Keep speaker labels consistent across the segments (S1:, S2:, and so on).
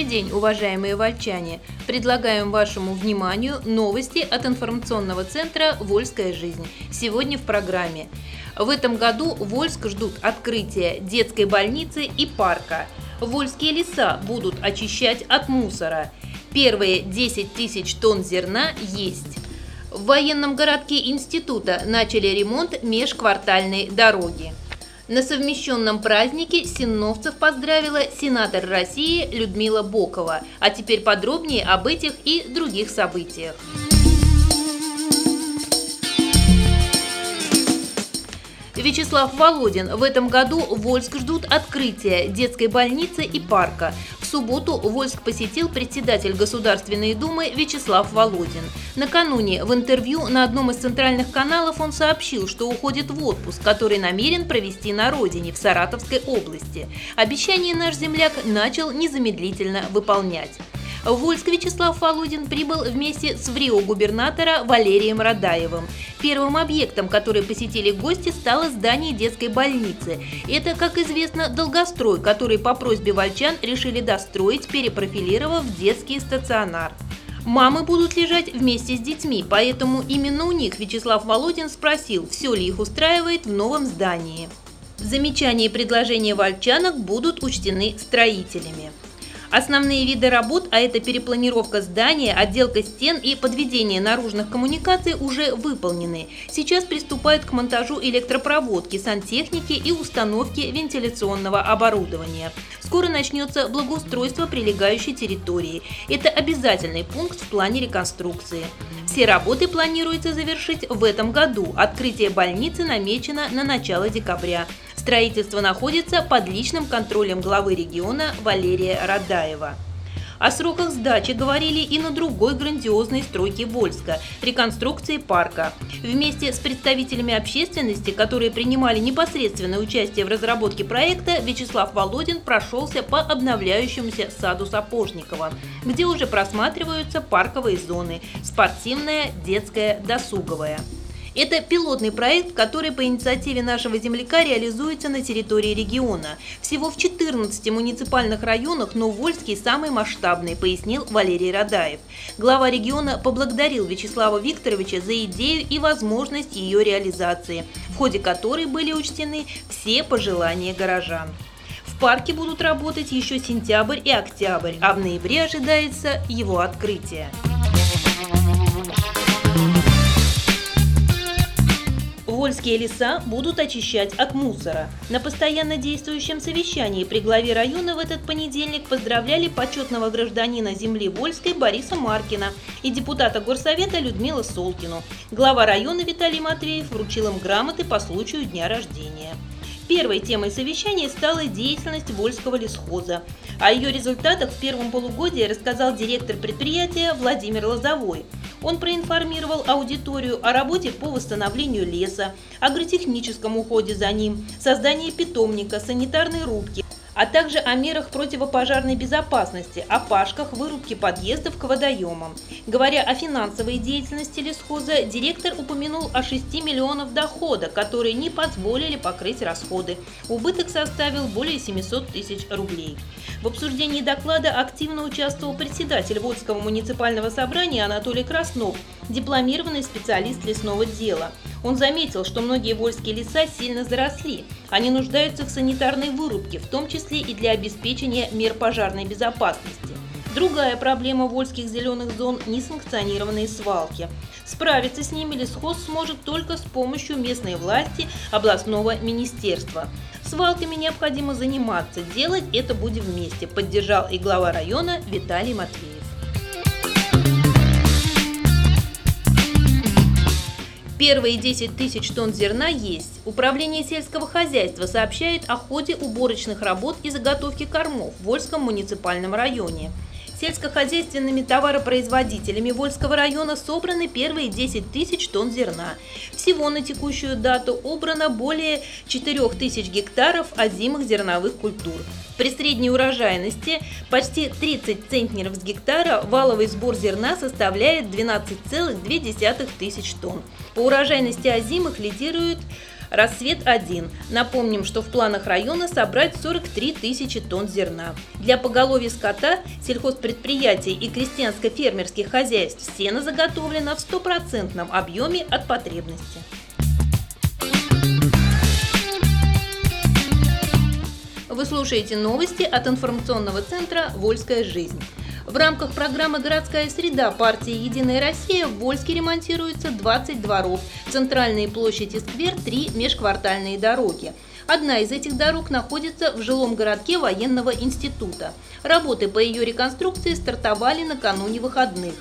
S1: Добрый день, уважаемые вольчане! Предлагаем вашему вниманию новости от информационного центра «Вольская жизнь». Сегодня в программе. В этом году Вольск ждут открытия детской больницы и парка. Вольские леса будут очищать от мусора. Первые 10 тысяч тонн зерна есть. В военном городке института начали ремонт межквартальной дороги. На совмещенном празднике синновцев поздравила сенатор России Людмила Бокова. А теперь подробнее об этих и других событиях. Вячеслав Володин. В этом году Вольск ждут открытия детской больницы и парка. В субботу Вольск посетил председатель Государственной Думы Вячеслав Володин. Накануне в интервью на одном из центральных каналов он сообщил, что уходит в отпуск, который намерен провести на родине, в Саратовской области. Обещание наш земляк начал незамедлительно выполнять. В Вольск Вячеслав Володин прибыл вместе с ВРИО-губернатора Валерием Радаевым. Первым объектом, который посетили гости, стало здание детской больницы. Это, как известно, долгострой, который по просьбе вольчан решили достроить, перепрофилировав детский стационар. Мамы будут лежать вместе с детьми, поэтому именно у них Вячеслав Володин спросил, все ли их устраивает в новом здании. Замечания и предложения вольчанок будут учтены строителями. Основные виды работ, а это перепланировка здания, отделка стен и подведение наружных коммуникаций уже выполнены. Сейчас приступают к монтажу электропроводки, сантехники и установки вентиляционного оборудования. Скоро начнется благоустройство прилегающей территории. Это обязательный пункт в плане реконструкции. Все работы планируется завершить в этом году. Открытие больницы намечено на начало декабря. Строительство находится под личным контролем главы региона Валерия Радаева. О сроках сдачи говорили и на другой грандиозной стройке Вольска – реконструкции парка. Вместе с представителями общественности, которые принимали непосредственное участие в разработке проекта, Вячеслав Володин прошелся по обновляющемуся саду Сапожникова, где уже просматриваются парковые зоны – спортивная, детская, досуговая. Это пилотный проект, который по инициативе нашего земляка реализуется на территории региона. Всего в 14 муниципальных районах, но Вольский самый масштабный, пояснил Валерий Радаев. Глава региона поблагодарил Вячеслава Викторовича за идею и возможность ее реализации, в ходе которой были учтены все пожелания горожан. В парке будут работать еще сентябрь и октябрь, а в ноябре ожидается его открытие. Вольские леса будут очищать от мусора. На постоянно действующем совещании при главе района в этот понедельник поздравляли почетного гражданина земли Вольской Бориса Маркина и депутата горсовета Людмила Солкину. Глава района Виталий Матвеев вручил им грамоты по случаю дня рождения. Первой темой совещания стала деятельность Вольского лесхоза. О ее результатах в первом полугодии рассказал директор предприятия Владимир Лозовой – он проинформировал аудиторию о работе по восстановлению леса, агротехническом уходе за ним, создании питомника, санитарной рубки, а также о мерах противопожарной безопасности, о пашках вырубки подъездов к водоемам. Говоря о финансовой деятельности лесхоза, директор упомянул о 6 миллионов дохода, которые не позволили покрыть расходы. Убыток составил более 700 тысяч рублей. В обсуждении доклада активно участвовал председатель Водского муниципального собрания Анатолий Краснов, дипломированный специалист лесного дела. Он заметил, что многие вольские леса сильно заросли. Они нуждаются в санитарной вырубке, в том числе и для обеспечения мер пожарной безопасности. Другая проблема вольских зеленых зон – несанкционированные свалки. Справиться с ними лесхоз сможет только с помощью местной власти областного министерства. Свалками необходимо заниматься, делать это будем вместе, поддержал и глава района Виталий Матвеев. Первые 10 тысяч тонн зерна есть. Управление сельского хозяйства сообщает о ходе уборочных работ и заготовки кормов в Вольском муниципальном районе. Сельскохозяйственными товаропроизводителями Вольского района собраны первые 10 тысяч тонн зерна. Всего на текущую дату убрано более 4 тысяч гектаров озимых зерновых культур. При средней урожайности почти 30 центнеров с гектара валовый сбор зерна составляет 12,2 тысяч тонн. По урожайности озимых лидируют «Рассвет-1». Напомним, что в планах района собрать 43 тысячи тонн зерна. Для поголовья скота, сельхозпредприятий и крестьянско-фермерских хозяйств сено заготовлено в стопроцентном объеме от потребности. Вы слушаете новости от информационного центра «Вольская жизнь». В рамках программы «Городская среда» партии «Единая Россия» в Вольске ремонтируется 20 дворов, центральные площади сквер, три межквартальные дороги. Одна из этих дорог находится в жилом городке военного института. Работы по ее реконструкции стартовали накануне выходных.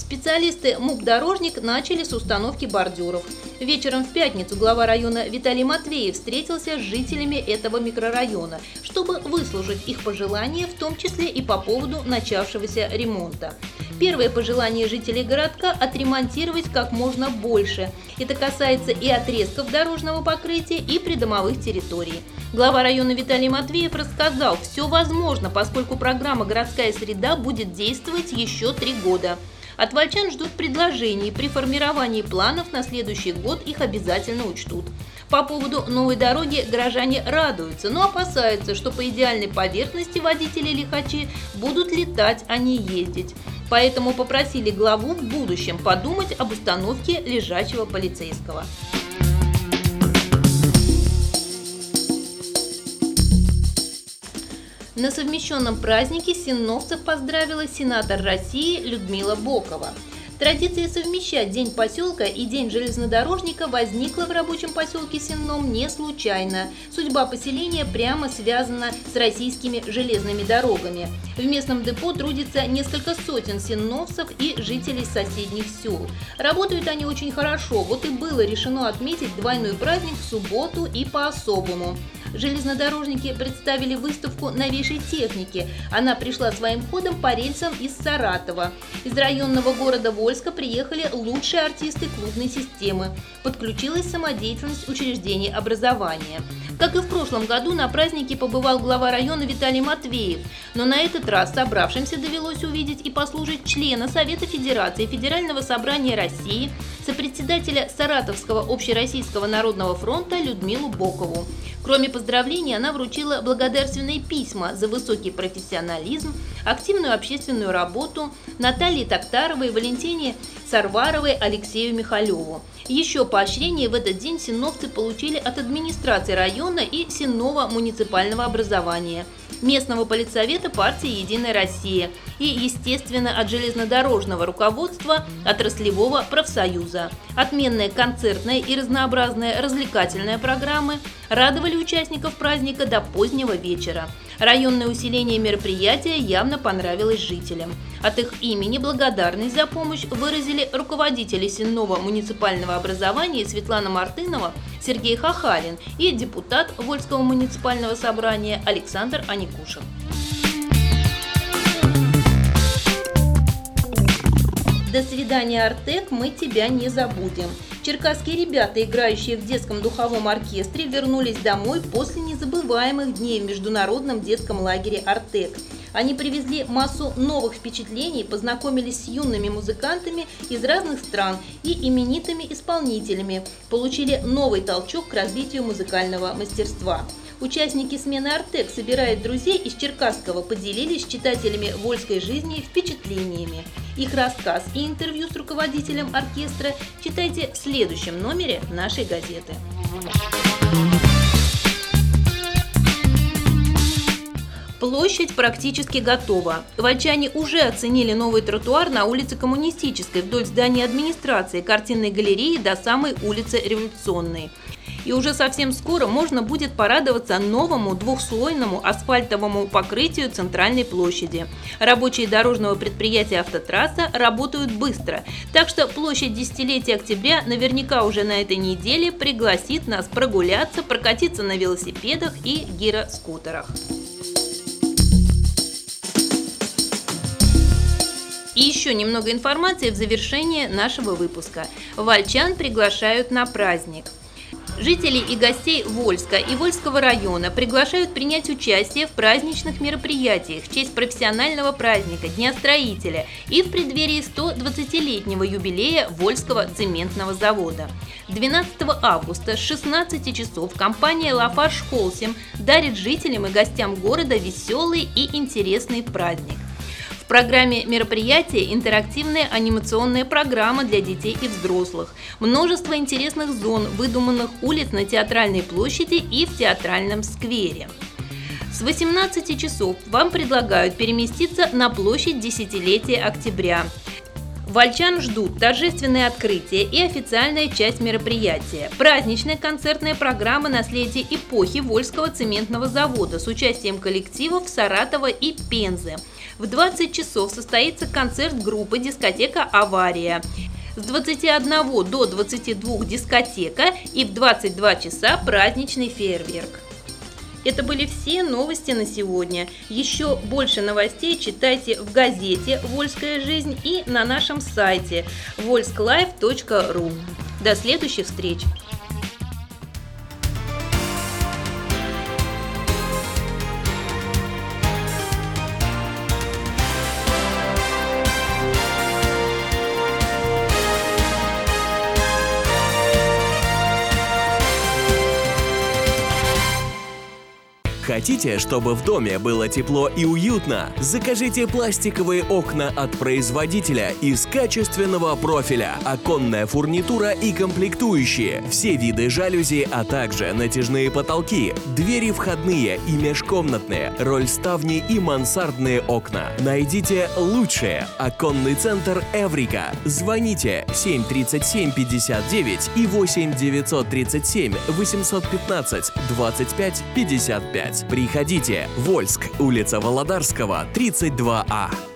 S1: Специалисты МУК «Дорожник» начали с установки бордюров. Вечером в пятницу глава района Виталий Матвеев встретился с жителями этого микрорайона, чтобы выслушать их пожелания, в том числе и по поводу начавшегося ремонта. Первое пожелание жителей городка – отремонтировать как можно больше. Это касается и отрезков дорожного покрытия, и придомовых территорий. Глава района Виталий Матвеев рассказал, все возможно, поскольку программа «Городская среда» будет действовать еще три года. От вольчан ждут предложений. При формировании планов на следующий год их обязательно учтут. По поводу новой дороги горожане радуются, но опасаются, что по идеальной поверхности водители-лихачи будут летать, а не ездить. Поэтому попросили главу в будущем подумать об установке лежачего полицейского. На совмещенном празднике синовцев поздравила сенатор России Людмила Бокова. Традиция совмещать День поселка и День железнодорожника возникла в рабочем поселке Сенном не случайно. Судьба поселения прямо связана с российскими железными дорогами. В местном депо трудится несколько сотен сенновцев и жителей соседних сел. Работают они очень хорошо, вот и было решено отметить двойной праздник в субботу и по-особому железнодорожники представили выставку новейшей техники. Она пришла своим ходом по рельсам из Саратова. Из районного города Вольска приехали лучшие артисты клубной системы. Подключилась самодеятельность учреждений образования. Как и в прошлом году, на празднике побывал глава района Виталий Матвеев, но на этот раз собравшимся довелось увидеть и послужить члена Совета Федерации Федерального собрания России, сопредседателя Саратовского общероссийского народного фронта Людмилу Бокову. Кроме поздравлений, она вручила благодарственные письма за высокий профессионализм, активную общественную работу Наталье Токтаровой, Валентине Сарваровой, Алексею Михалеву. Еще поощрение в этот день синовцы получили от администрации района и Синного муниципального образования, местного политсовета партии «Единая Россия» и, естественно, от железнодорожного руководства отраслевого профсоюза. Отменная концертная и разнообразная развлекательная программы радовали участников праздника до позднего вечера. Районное усиление мероприятия явно понравилось жителям. От их имени благодарность за помощь выразили руководители Сенного муниципального образования Светлана Мартынова, Сергей Хахалин и депутат Вольского муниципального собрания Александр Аникушев. До свидания, Артек, мы тебя не забудем. Черкасские ребята, играющие в детском духовом оркестре, вернулись домой после незабываемых дней в международном детском лагере «Артек». Они привезли массу новых впечатлений, познакомились с юными музыкантами из разных стран и именитыми исполнителями, получили новый толчок к развитию музыкального мастерства. Участники смены «Артек» собирают друзей из Черкасского, поделились с читателями вольской жизни впечатлениями. Их рассказ и интервью с руководителем оркестра читайте в следующем номере нашей газеты. Площадь практически готова. Вольчане уже оценили новый тротуар на улице Коммунистической вдоль здания администрации, картинной галереи до самой улицы Революционной и уже совсем скоро можно будет порадоваться новому двухслойному асфальтовому покрытию центральной площади. Рабочие дорожного предприятия «Автотрасса» работают быстро, так что площадь десятилетия октября наверняка уже на этой неделе пригласит нас прогуляться, прокатиться на велосипедах и гироскутерах. И еще немного информации в завершение нашего выпуска. Вальчан приглашают на праздник – Жителей и гостей Вольска и Вольского района приглашают принять участие в праздничных мероприятиях в честь профессионального праздника Дня строителя и в преддверии 120-летнего юбилея Вольского цементного завода. 12 августа с 16 часов компания «Лафарш Холсим» дарит жителям и гостям города веселый и интересный праздник программе мероприятия интерактивная анимационная программа для детей и взрослых, множество интересных зон, выдуманных улиц на Театральной площади и в Театральном сквере. С 18 часов вам предлагают переместиться на площадь Десятилетия октября. Вольчан ждут торжественное открытие и официальная часть мероприятия. Праздничная концертная программа «Наследие эпохи Вольского цементного завода» с участием коллективов Саратова и Пензы. В 20 часов состоится концерт группы «Дискотека Авария». С 21 до 22 дискотека и в 22 часа праздничный фейерверк. Это были все новости на сегодня. Еще больше новостей читайте в газете «Вольская жизнь» и на нашем сайте volsklife.ru. До следующих встреч!
S2: Хотите, чтобы в доме было тепло и уютно? Закажите пластиковые окна от производителя из качественного профиля, оконная фурнитура и комплектующие, все виды жалюзи, а также натяжные потолки, двери входные и межкомнатные, рольставни и мансардные окна. Найдите лучшее. Оконный центр Эврика. Звоните 737 59 и 8 937 815 25 55. Приходите. Вольск, улица Володарского, 32А.